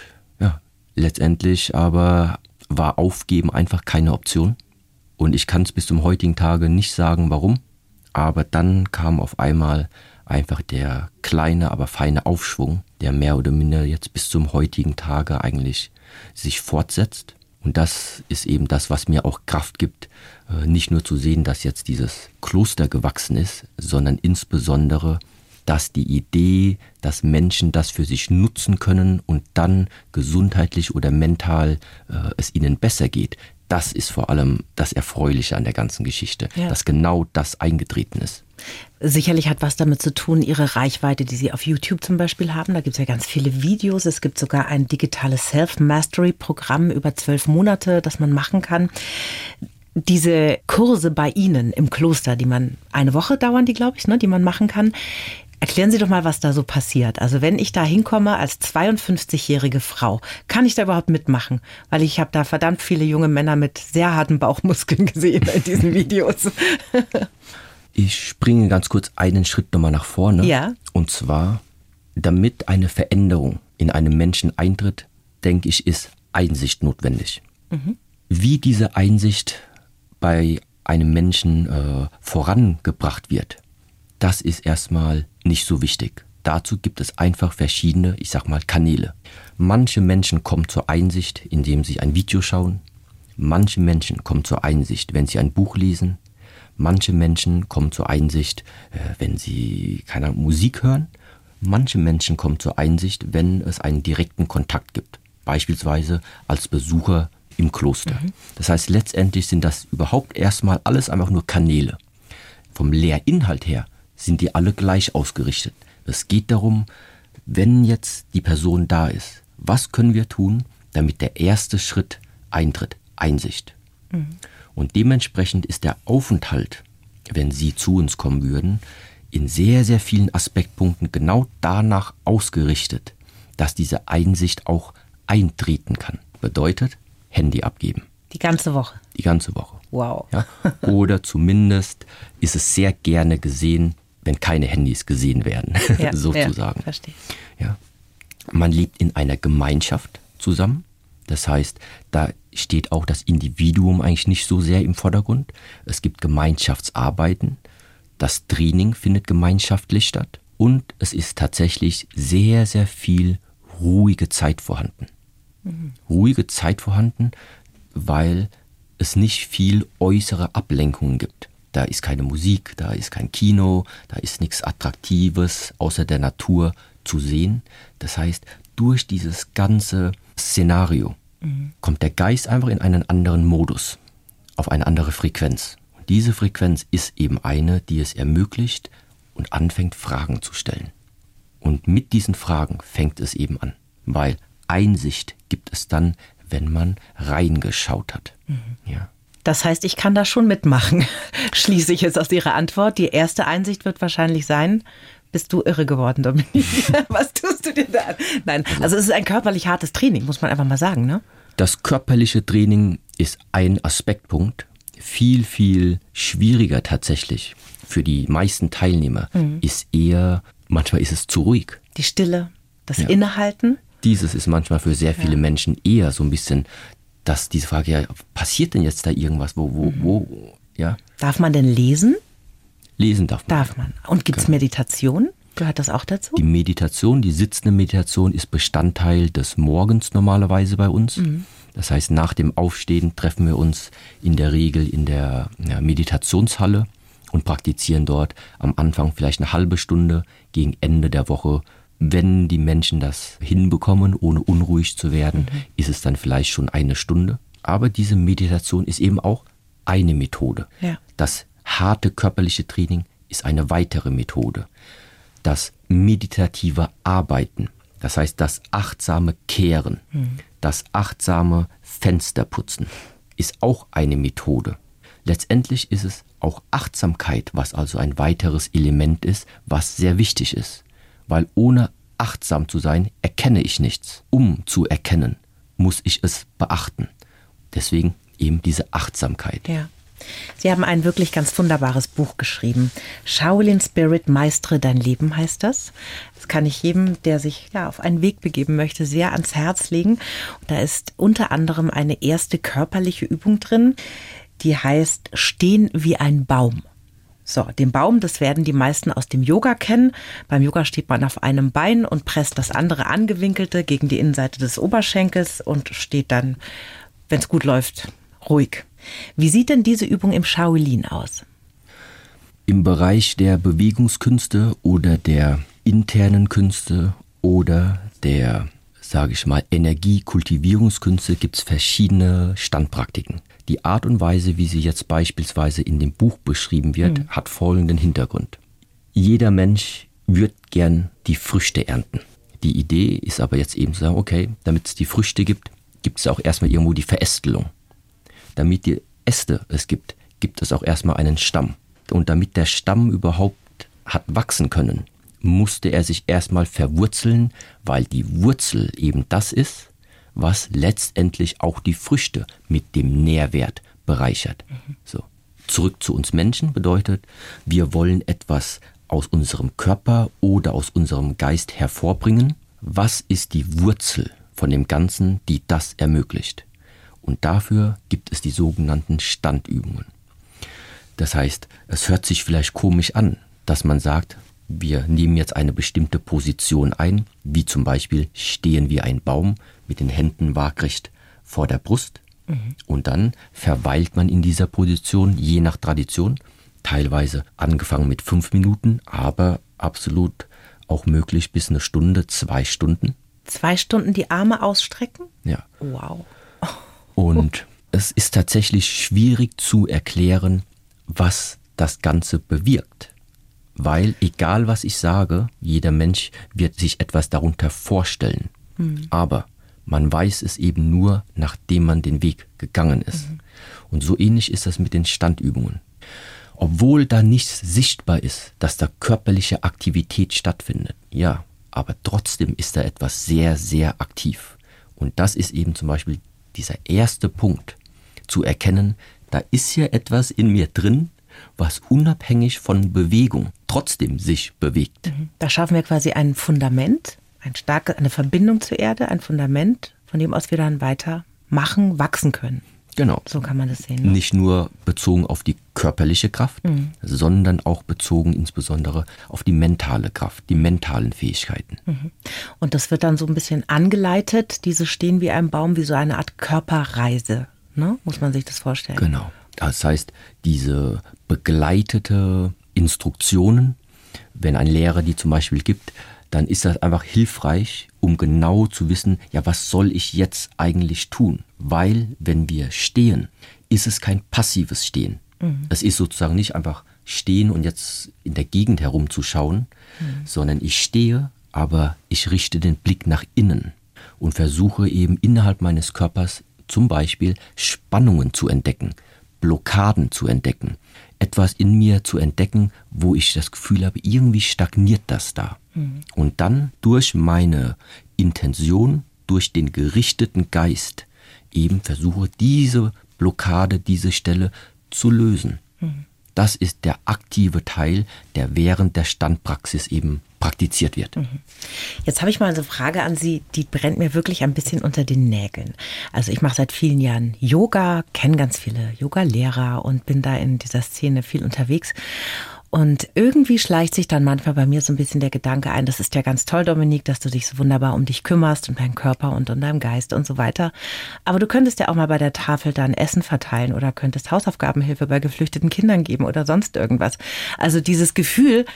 ja, letztendlich aber war Aufgeben einfach keine Option. Und ich kann es bis zum heutigen Tage nicht sagen, warum. Aber dann kam auf einmal einfach der kleine, aber feine Aufschwung, der mehr oder minder jetzt bis zum heutigen Tage eigentlich sich fortsetzt. Und das ist eben das, was mir auch Kraft gibt, äh, nicht nur zu sehen, dass jetzt dieses Kloster gewachsen ist, sondern insbesondere, dass die Idee, dass Menschen das für sich nutzen können und dann gesundheitlich oder mental äh, es ihnen besser geht, das ist vor allem das Erfreuliche an der ganzen Geschichte, Ja. dass genau das eingetreten ist. Sicherlich hat was damit zu tun, Ihre Reichweite, die Sie auf YouTube zum Beispiel haben. Da gibt es ja ganz viele Videos. Es gibt sogar ein digitales Self-Mastery-Programm über zwölf Monate, das man machen kann. Diese Kurse bei Ihnen im Kloster, die man eine Woche dauern, die glaube ich, ne, die man machen kann. Erklären Sie doch mal, was da so passiert. Also wenn ich da hinkomme als 52-jährige Frau, kann ich da überhaupt mitmachen? Weil ich habe da verdammt viele junge Männer mit sehr harten Bauchmuskeln [LAUGHS] gesehen in diesen Videos. [LAUGHS] Ich springe ganz kurz einen Schritt nochmal nach vorne. Ja. Und zwar, damit eine Veränderung in einem Menschen eintritt, denke ich, ist Einsicht notwendig. Wie diese Einsicht bei einem Menschen äh, vorangebracht wird, das ist erstmal nicht so wichtig. Dazu gibt es einfach verschiedene, ich sag mal, Kanäle. Manche Menschen kommen zur Einsicht, indem sie ein Video schauen. Manche Menschen kommen zur Einsicht, wenn sie ein Buch lesen. Manche Menschen kommen zur Einsicht, äh, wenn sie keine Musik hören. Manche Menschen kommen zur Einsicht, wenn es einen direkten Kontakt gibt. Beispielsweise als Besucher im Kloster. Das heißt, letztendlich sind das überhaupt erstmal alles einfach nur Kanäle. Vom Lehrinhalt her sind die alle gleich ausgerichtet. Es geht darum, wenn jetzt die Person da ist, was können wir tun, damit der erste Schritt eintritt? Einsicht. Und dementsprechend ist der Aufenthalt, wenn Sie zu uns kommen würden, in sehr, sehr vielen Aspektpunkten genau danach ausgerichtet, dass diese Einsicht auch eintreten kann. Bedeutet, Handy abgeben. Die ganze Woche. Die ganze Woche. Wow. Ja? [LAUGHS] Oder zumindest ist es sehr gerne gesehen, wenn keine Handys gesehen werden, Ja, [LAUGHS] sozusagen. Ja, verstehe. Ja. Man lebt in einer Gemeinschaft zusammen. Das heißt, da steht auch das Individuum eigentlich nicht so sehr im Vordergrund. Es gibt Gemeinschaftsarbeiten. Das Training findet gemeinschaftlich statt. Und es ist tatsächlich sehr, sehr viel ruhige Zeit vorhanden. Ruhige Zeit vorhanden, weil es nicht viel äußere Ablenkungen gibt. Da ist keine Musik, da ist kein Kino, da ist nichts Attraktives außer der Natur zu sehen. Das heißt, durch dieses ganze Szenario kommt der Geist einfach in einen anderen Modus, auf eine andere Frequenz. Und diese Frequenz ist eben eine, die es ermöglicht, und anfängt Fragen zu stellen. Und mit diesen Fragen fängt es eben an, weil Einsicht gibt es dann, wenn man reingeschaut hat. Mhm. Ja. Das heißt, ich kann da schon mitmachen, [LAUGHS] schließe ich jetzt aus Ihrer Antwort. Die erste Einsicht wird wahrscheinlich sein, bist du irre geworden, Dominik? [LAUGHS] [LAUGHS] Was tust du dir da an? Nein, also es ist ein körperlich hartes Training, muss man einfach mal sagen, ne? Das körperliche Training ist ein Aspektpunkt. Viel, viel schwieriger tatsächlich für die meisten Teilnehmer mhm. ist eher, manchmal ist es zu ruhig. Die Stille, das ja. Innehalten. Dieses ist manchmal für sehr viele ja. Menschen eher so ein bisschen, dass diese Frage, ja, passiert denn jetzt da irgendwas? Wo, wo, mhm. wo, ja? Darf man denn lesen? Lesen darf man. Darf man. Und gibt es genau. Meditation? Gehört das auch dazu? Die Meditation, die sitzende Meditation ist Bestandteil des Morgens normalerweise bei uns. Mhm. Das heißt, nach dem Aufstehen treffen wir uns in der Regel in der ja, Meditationshalle und praktizieren dort am Anfang vielleicht eine halbe Stunde, gegen Ende der Woche. Wenn die Menschen das hinbekommen, ohne unruhig zu werden, mhm. ist es dann vielleicht schon eine Stunde. Aber diese Meditation ist eben auch eine Methode. Ja. Das harte körperliche Training ist eine weitere Methode. Das meditative Arbeiten, das heißt das achtsame Kehren, mhm. das achtsame Fensterputzen, ist auch eine Methode. Letztendlich ist es auch Achtsamkeit, was also ein weiteres Element ist, was sehr wichtig ist. Weil ohne achtsam zu sein, erkenne ich nichts. Um zu erkennen, muss ich es beachten. Deswegen eben diese Achtsamkeit. Ja. Sie haben ein wirklich ganz wunderbares Buch geschrieben. Shaolin Spirit Meistre dein Leben heißt das. Das kann ich jedem, der sich ja auf einen Weg begeben möchte, sehr ans Herz legen. Und da ist unter anderem eine erste körperliche Übung drin, die heißt Stehen wie ein Baum. So, den Baum, das werden die meisten aus dem Yoga kennen. Beim Yoga steht man auf einem Bein und presst das andere angewinkelte gegen die Innenseite des Oberschenkels und steht dann, wenn es gut läuft, ruhig. Wie sieht denn diese Übung im Shaolin aus? Im Bereich der Bewegungskünste oder der internen Künste oder der, sage ich mal, Energiekultivierungskünste gibt es verschiedene Standpraktiken. Die Art und Weise, wie sie jetzt beispielsweise in dem Buch beschrieben wird, mhm. hat folgenden Hintergrund. Jeder Mensch wird gern die Früchte ernten. Die Idee ist aber jetzt eben zu sagen, okay, damit es die Früchte gibt, gibt es auch erstmal irgendwo die Verästelung damit die Äste es gibt, gibt es auch erstmal einen Stamm. Und damit der Stamm überhaupt hat wachsen können, musste er sich erstmal verwurzeln, weil die Wurzel eben das ist, was letztendlich auch die Früchte mit dem Nährwert bereichert. Mhm. So. Zurück zu uns Menschen bedeutet, wir wollen etwas aus unserem Körper oder aus unserem Geist hervorbringen. Was ist die Wurzel von dem Ganzen, die das ermöglicht? Und dafür gibt es die sogenannten Standübungen. Das heißt, es hört sich vielleicht komisch an, dass man sagt, wir nehmen jetzt eine bestimmte Position ein, wie zum Beispiel stehen wir ein Baum mit den Händen waagrecht vor der Brust mhm. und dann verweilt man in dieser Position je nach Tradition, teilweise angefangen mit fünf Minuten, aber absolut auch möglich bis eine Stunde, zwei Stunden. Zwei Stunden die Arme ausstrecken? Ja. Wow. Und es ist tatsächlich schwierig zu erklären, was das Ganze bewirkt. Weil egal was ich sage, jeder Mensch wird sich etwas darunter vorstellen. Mhm. Aber man weiß es eben nur, nachdem man den Weg gegangen ist. Mhm. Und so ähnlich ist das mit den Standübungen. Obwohl da nichts sichtbar ist, dass da körperliche Aktivität stattfindet. Ja, aber trotzdem ist da etwas sehr, sehr aktiv. Und das ist eben zum Beispiel dieser erste Punkt, zu erkennen, da ist ja etwas in mir drin, was unabhängig von Bewegung trotzdem sich bewegt. Mhm. Da schaffen wir quasi ein Fundament, ein starke, eine Verbindung zur Erde, ein Fundament, von dem aus wir dann weiter machen, wachsen können. Genau. So kann man das sehen. Ne? Nicht nur bezogen auf die körperliche Kraft, mhm. sondern auch bezogen insbesondere auf die mentale Kraft, die mentalen Fähigkeiten. Mhm. Und das wird dann so ein bisschen angeleitet, diese stehen wie ein Baum, wie so eine Art Körperreise. Ne? Muss man sich das vorstellen? Genau. Das heißt, diese begleitete Instruktionen, wenn ein Lehrer die zum Beispiel gibt, dann ist das einfach hilfreich, um genau zu wissen, ja, was soll ich jetzt eigentlich tun? Weil, wenn wir stehen, ist es kein passives Stehen. Mhm. Es ist sozusagen nicht einfach stehen und jetzt in der Gegend herumzuschauen, mhm. sondern ich stehe, aber ich richte den Blick nach innen und versuche eben innerhalb meines Körpers zum Beispiel Spannungen zu entdecken, Blockaden zu entdecken, etwas in mir zu entdecken, wo ich das Gefühl habe, irgendwie stagniert das da. Mhm. Und dann durch meine Intention, durch den gerichteten Geist eben versuche, diese Blockade, diese Stelle zu lösen. Mhm. Das ist der aktive Teil, der während der Standpraxis eben praktiziert wird. Mhm. Jetzt habe ich mal eine Frage an Sie, die brennt mir wirklich ein bisschen unter den Nägeln. Also ich mache seit vielen Jahren Yoga, kenne ganz viele Yoga-Lehrer und bin da in dieser Szene viel unterwegs. Und irgendwie schleicht sich dann manchmal bei mir so ein bisschen der Gedanke ein, das ist ja ganz toll, Dominik, dass du dich so wunderbar um dich kümmerst, um deinen Körper und um deinen Geist und so weiter. Aber du könntest ja auch mal bei der Tafel dann Essen verteilen oder könntest Hausaufgabenhilfe bei geflüchteten Kindern geben oder sonst irgendwas. Also dieses Gefühl,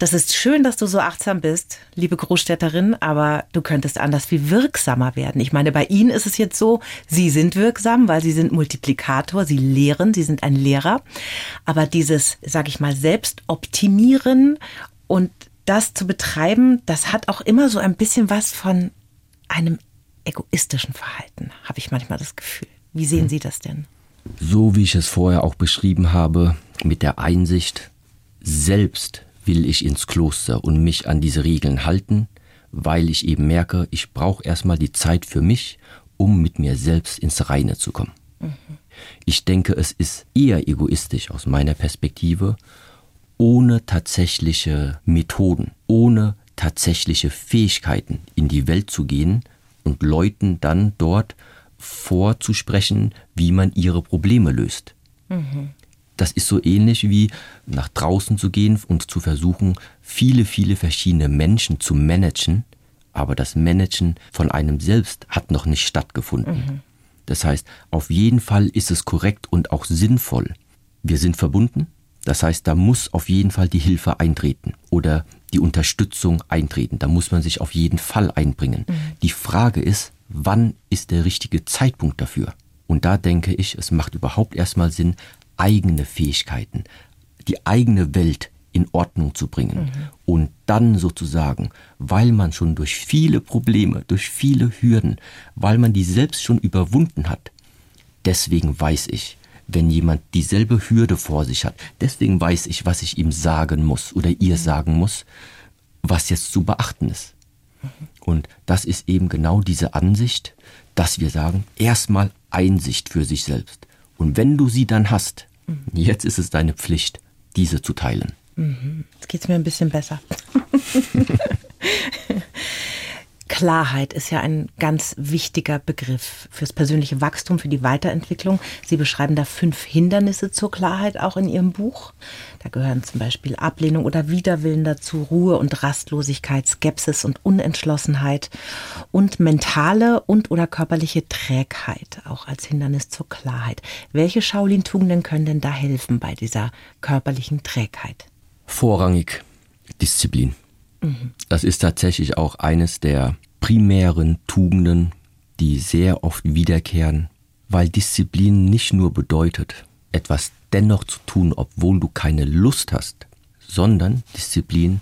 das ist schön, dass du so achtsam bist, liebe Großstädterin, aber du könntest anders viel wirksamer werden. Ich meine, bei Ihnen ist es jetzt so, Sie sind wirksam, weil Sie sind Multiplikator, Sie lehren, Sie sind ein Lehrer. Aber dieses, sag ich mal, Selbstoptimieren und das zu betreiben, das hat auch immer so ein bisschen was von einem egoistischen Verhalten, habe ich manchmal das Gefühl. Wie sehen hm. Sie das denn? So wie ich es vorher auch beschrieben habe, mit der Einsicht, selbst will ich ins Kloster und mich an diese Regeln halten, weil ich eben merke, ich brauche erstmal die Zeit für mich, um mit mir selbst ins Reine zu kommen. Mhm. Ich denke, es ist eher egoistisch aus meiner Perspektive, ohne tatsächliche Methoden, ohne tatsächliche Fähigkeiten in die Welt zu gehen und Leuten dann dort vorzusprechen, wie man ihre Probleme löst. Mhm. Das ist so ähnlich wie nach draußen zu gehen und zu versuchen, viele, viele verschiedene Menschen zu managen, aber das Managen von einem selbst hat noch nicht stattgefunden. Mhm. Das heißt, auf jeden Fall ist es korrekt und auch sinnvoll. Wir sind verbunden, das heißt, da muss auf jeden Fall die Hilfe eintreten oder die Unterstützung eintreten. Da muss man sich auf jeden Fall einbringen. Mhm. Die Frage ist, wann ist der richtige Zeitpunkt dafür? Und da denke ich, es macht überhaupt erstmal Sinn, eigene Fähigkeiten, die eigene Welt in Ordnung zu bringen. Mhm. Und dann sozusagen, weil man schon durch viele Probleme, durch viele Hürden, weil man die selbst schon überwunden hat, deswegen weiß ich, wenn jemand dieselbe Hürde vor sich hat, deswegen weiß ich, was ich ihm sagen muss oder ihr mhm. sagen muss, was jetzt zu beachten ist. Mhm. Und das ist eben genau diese Ansicht, dass wir sagen, erstmal Einsicht für sich selbst. Und wenn du sie dann hast, Jetzt ist es deine Pflicht, diese zu teilen. Mhm. Jetzt geht es mir ein bisschen besser. [LAUGHS] [LAUGHS] Klarheit ist ja ein ganz wichtiger Begriff fürs persönliche Wachstum, für die Weiterentwicklung. Sie beschreiben da fünf Hindernisse zur Klarheit auch in Ihrem Buch. Da gehören zum Beispiel Ablehnung oder Widerwillen dazu, Ruhe und Rastlosigkeit, Skepsis und Unentschlossenheit und mentale und oder körperliche Trägheit auch als Hindernis zur Klarheit. Welche Shaolin-Tugenden können denn da helfen bei dieser körperlichen Trägheit? Vorrangig Disziplin. Das ist tatsächlich auch eines der primären Tugenden, die sehr oft wiederkehren, weil Disziplin nicht nur bedeutet, etwas dennoch zu tun, obwohl du keine Lust hast, sondern Disziplin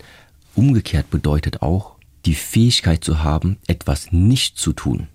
umgekehrt bedeutet auch, die Fähigkeit zu haben, etwas nicht zu tun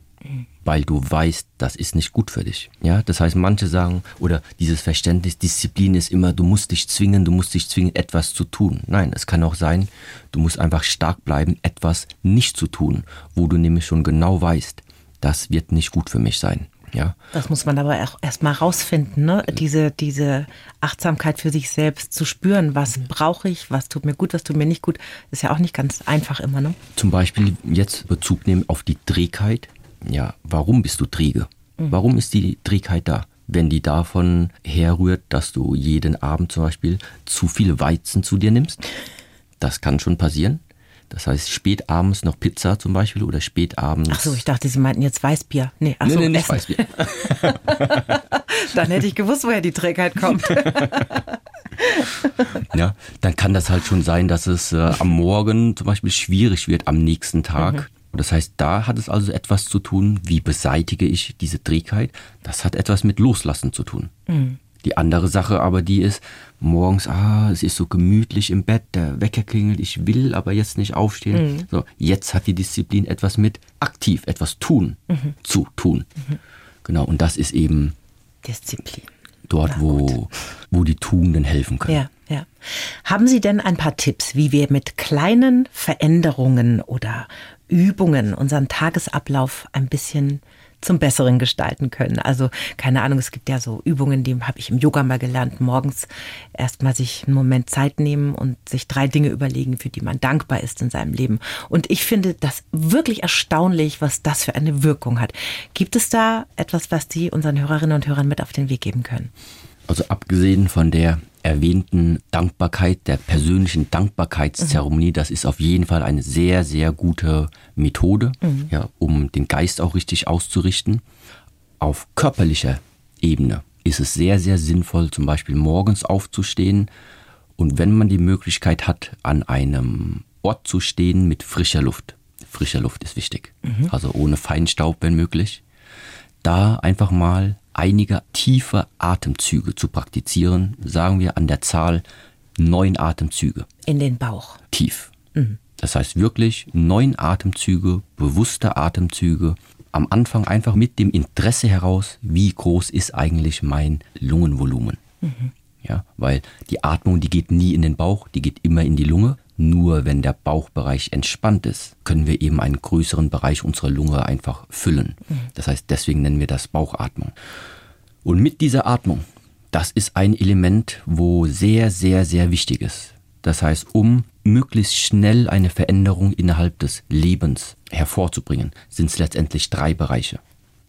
weil du weißt, das ist nicht gut für dich. Ja, das heißt, manche sagen oder dieses Verständnis, Disziplin ist immer, du musst dich zwingen, du musst dich zwingen, etwas zu tun. Nein, es kann auch sein, du musst einfach stark bleiben, etwas nicht zu tun, wo du nämlich schon genau weißt, das wird nicht gut für mich sein. Ja. Das muss man aber auch erstmal rausfinden, ne? Diese, diese Achtsamkeit für sich selbst zu spüren, was mhm. brauche ich, was tut mir gut, was tut mir nicht gut, ist ja auch nicht ganz einfach immer, ne? Zum Beispiel jetzt Bezug nehmen auf die Trägheit ja, warum bist du träge? Mhm. Warum ist die Trägheit da? Wenn die davon herrührt, dass du jeden Abend zum Beispiel zu viel Weizen zu dir nimmst, das kann schon passieren. Das heißt, spät abends noch Pizza zum Beispiel oder spät abends. Ach so, ich dachte, Sie meinten jetzt Weißbier. Nee, ach nee, so, nee, nicht Weißbier. [LAUGHS] dann hätte ich gewusst, woher die Trägheit kommt. [LAUGHS] ja, dann kann das halt schon sein, dass es äh, am Morgen zum Beispiel schwierig wird am nächsten Tag. Mhm das heißt, da hat es also etwas zu tun, wie beseitige ich diese Trägheit. Das hat etwas mit Loslassen zu tun. Mhm. Die andere Sache aber, die ist, morgens, ah, es ist so gemütlich im Bett, der Wecker klingelt, ich will aber jetzt nicht aufstehen. Mhm. So, jetzt hat die Disziplin etwas mit aktiv, etwas tun, mhm. zu tun. Mhm. Genau, und das ist eben Disziplin. Dort, wo, wo die Tugenden helfen können. Ja, ja. Haben Sie denn ein paar Tipps, wie wir mit kleinen Veränderungen oder Übungen unseren Tagesablauf ein bisschen zum Besseren gestalten können. Also keine Ahnung, es gibt ja so Übungen, die habe ich im Yoga mal gelernt, morgens erstmal sich einen Moment Zeit nehmen und sich drei Dinge überlegen, für die man dankbar ist in seinem Leben. Und ich finde das wirklich erstaunlich, was das für eine Wirkung hat. Gibt es da etwas, was Sie unseren Hörerinnen und Hörern mit auf den Weg geben können? Also abgesehen von der erwähnten Dankbarkeit, der persönlichen Dankbarkeitszeremonie, mhm. das ist auf jeden Fall eine sehr, sehr gute Methode, mhm. ja, um den Geist auch richtig auszurichten. Auf körperlicher Ebene ist es sehr, sehr sinnvoll, zum Beispiel morgens aufzustehen und wenn man die Möglichkeit hat, an einem Ort zu stehen mit frischer Luft. Frischer Luft ist wichtig, mhm. also ohne Feinstaub, wenn möglich. Da einfach mal einige tiefe Atemzüge zu praktizieren, sagen wir an der Zahl neun Atemzüge. In den Bauch. Tief. Mhm. Das heißt wirklich neun Atemzüge, bewusste Atemzüge. Am Anfang einfach mit dem Interesse heraus, wie groß ist eigentlich mein Lungenvolumen. Mhm. Ja, weil die Atmung, die geht nie in den Bauch, die geht immer in die Lunge. Nur wenn der Bauchbereich entspannt ist, können wir eben einen größeren Bereich unserer Lunge einfach füllen. Das heißt, deswegen nennen wir das Bauchatmung. Und mit dieser Atmung, das ist ein Element, wo sehr, sehr, sehr wichtig ist. Das heißt, um möglichst schnell eine Veränderung innerhalb des Lebens hervorzubringen, sind es letztendlich drei Bereiche.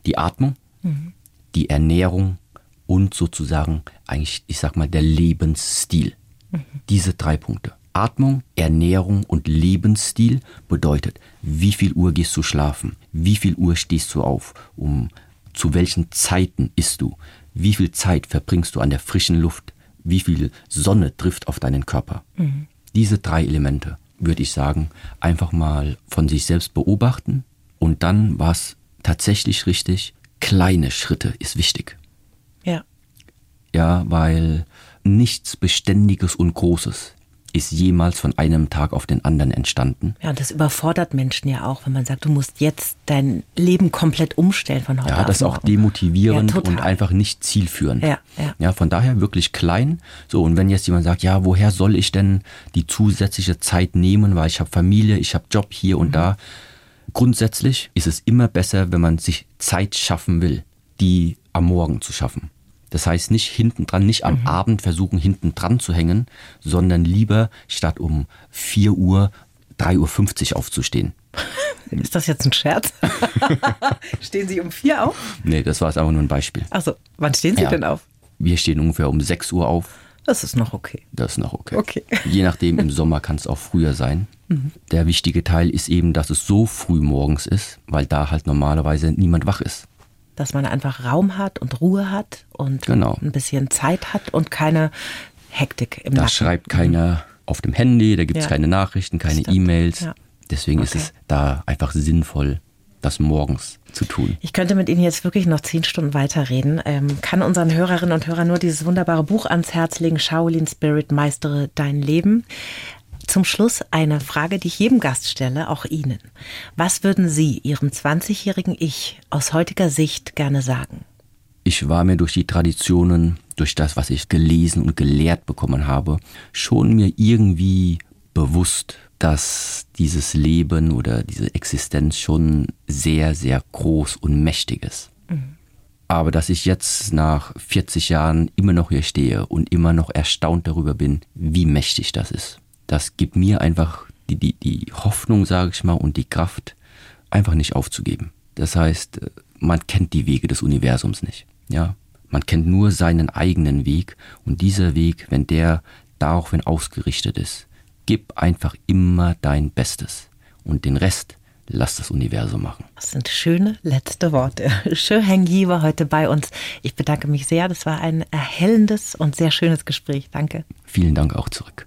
Die Atmung, mhm. die Ernährung und sozusagen eigentlich, ich sag mal, der Lebensstil. Mhm. Diese drei Punkte. Atmung, Ernährung und Lebensstil bedeutet, wie viel Uhr gehst du schlafen, wie viel Uhr stehst du auf, um zu welchen Zeiten isst du, wie viel Zeit verbringst du an der frischen Luft, wie viel Sonne trifft auf deinen Körper. Mhm. Diese drei Elemente, würde ich sagen, einfach mal von sich selbst beobachten und dann war es tatsächlich richtig, kleine Schritte ist wichtig. Ja. Ja, weil nichts Beständiges und Großes ist jemals von einem Tag auf den anderen entstanden. Ja, und das überfordert Menschen ja auch, wenn man sagt, du musst jetzt dein Leben komplett umstellen von heute Ja, das ist auch demotivierend ja, und einfach nicht zielführend. Ja, ja. ja, von daher wirklich klein. So, und wenn jetzt jemand sagt, ja, woher soll ich denn die zusätzliche Zeit nehmen, weil ich habe Familie, ich habe Job hier und mhm. da. Grundsätzlich ist es immer besser, wenn man sich Zeit schaffen will, die am Morgen zu schaffen. Das heißt nicht hinten dran, nicht am mhm. Abend versuchen hinten dran zu hängen, sondern lieber statt um 4 Uhr 3.50 Uhr aufzustehen. [LAUGHS] Ist das jetzt ein Scherz? [LAUGHS] stehen Sie um 4 auf? Nee, das war es einfach nur ein Beispiel. Also, wann stehen Sie ja. denn auf? Wir stehen ungefähr um 6 Uhr auf. Das ist noch okay. Das ist noch okay. okay. [LAUGHS] Je nachdem, im Sommer kann es auch früher sein. Mhm. Der wichtige Teil ist eben, dass es so früh morgens ist, weil da halt normalerweise niemand wach ist dass man einfach Raum hat und Ruhe hat und genau. ein bisschen Zeit hat und keine Hektik im Da Nacken. schreibt keiner auf dem Handy, da gibt es ja. keine Nachrichten, keine E-Mails. Ja. Deswegen okay. ist es da einfach sinnvoll, das morgens zu tun. Ich könnte mit Ihnen jetzt wirklich noch zehn Stunden weiterreden. Ähm, kann unseren Hörerinnen und Hörern nur dieses wunderbare Buch ans Herz legen, Shaolin Spirit, meistere dein Leben. Zum Schluss eine Frage, die ich jedem Gast stelle, auch Ihnen. Was würden Sie Ihrem 20-jährigen Ich aus heutiger Sicht gerne sagen? Ich war mir durch die Traditionen, durch das, was ich gelesen und gelehrt bekommen habe, schon mir irgendwie bewusst, dass dieses Leben oder diese Existenz schon sehr, sehr groß und mächtig ist. Mhm. Aber dass ich jetzt nach 40 Jahren immer noch hier stehe und immer noch erstaunt darüber bin, wie mächtig das ist das gibt mir einfach die, die, die Hoffnung, sage ich mal, und die Kraft, einfach nicht aufzugeben. Das heißt, äh, man kennt die Wege des Universums nicht. Ja, man kennt nur seinen eigenen Weg und dieser Weg, wenn der daraufhin ausgerichtet ist, gib einfach immer dein Bestes und den Rest lass das Universum machen. Das sind schöne letzte Worte. [LAUGHS] Schön Yi war heute bei uns. Ich bedanke mich sehr. Das war ein erhellendes und sehr schönes Gespräch. Danke. Vielen Dank auch zurück.